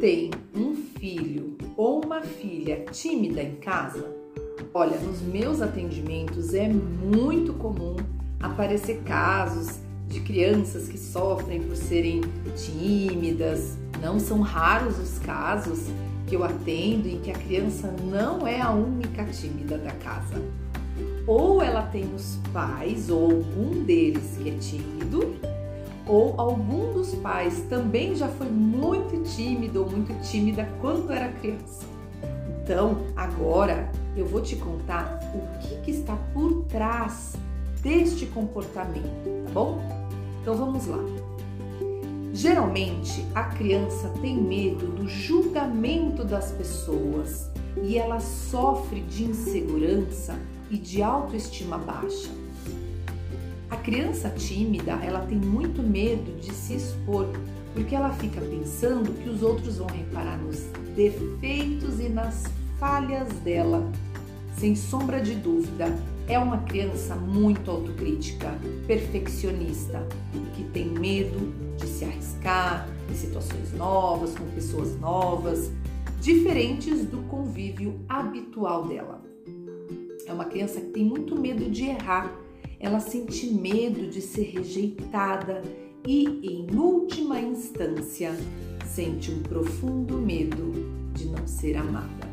tem um filho ou uma filha tímida em casa, olha, nos meus atendimentos é muito comum aparecer casos de crianças que sofrem por serem tímidas. Não são raros os casos que eu atendo em que a criança não é a única tímida da casa. Ou ela tem os pais ou algum deles que é tímido, ou algum dos pais também já foi muito tímido ou muito tímida quando era criança. Então, agora eu vou te contar o que, que está por trás deste comportamento, tá bom? Então vamos lá. Geralmente a criança tem medo do julgamento das pessoas e ela sofre de insegurança e de autoestima baixa. A criança tímida, ela tem muito medo de se expor, porque ela fica pensando que os outros vão reparar nos defeitos e nas falhas dela. Sem sombra de dúvida, é uma criança muito autocrítica, perfeccionista, que tem medo de se arriscar em situações novas, com pessoas novas, diferentes do convívio habitual dela. É uma criança que tem muito medo de errar, ela sente medo de ser rejeitada e, em última instância, sente um profundo medo de não ser amada.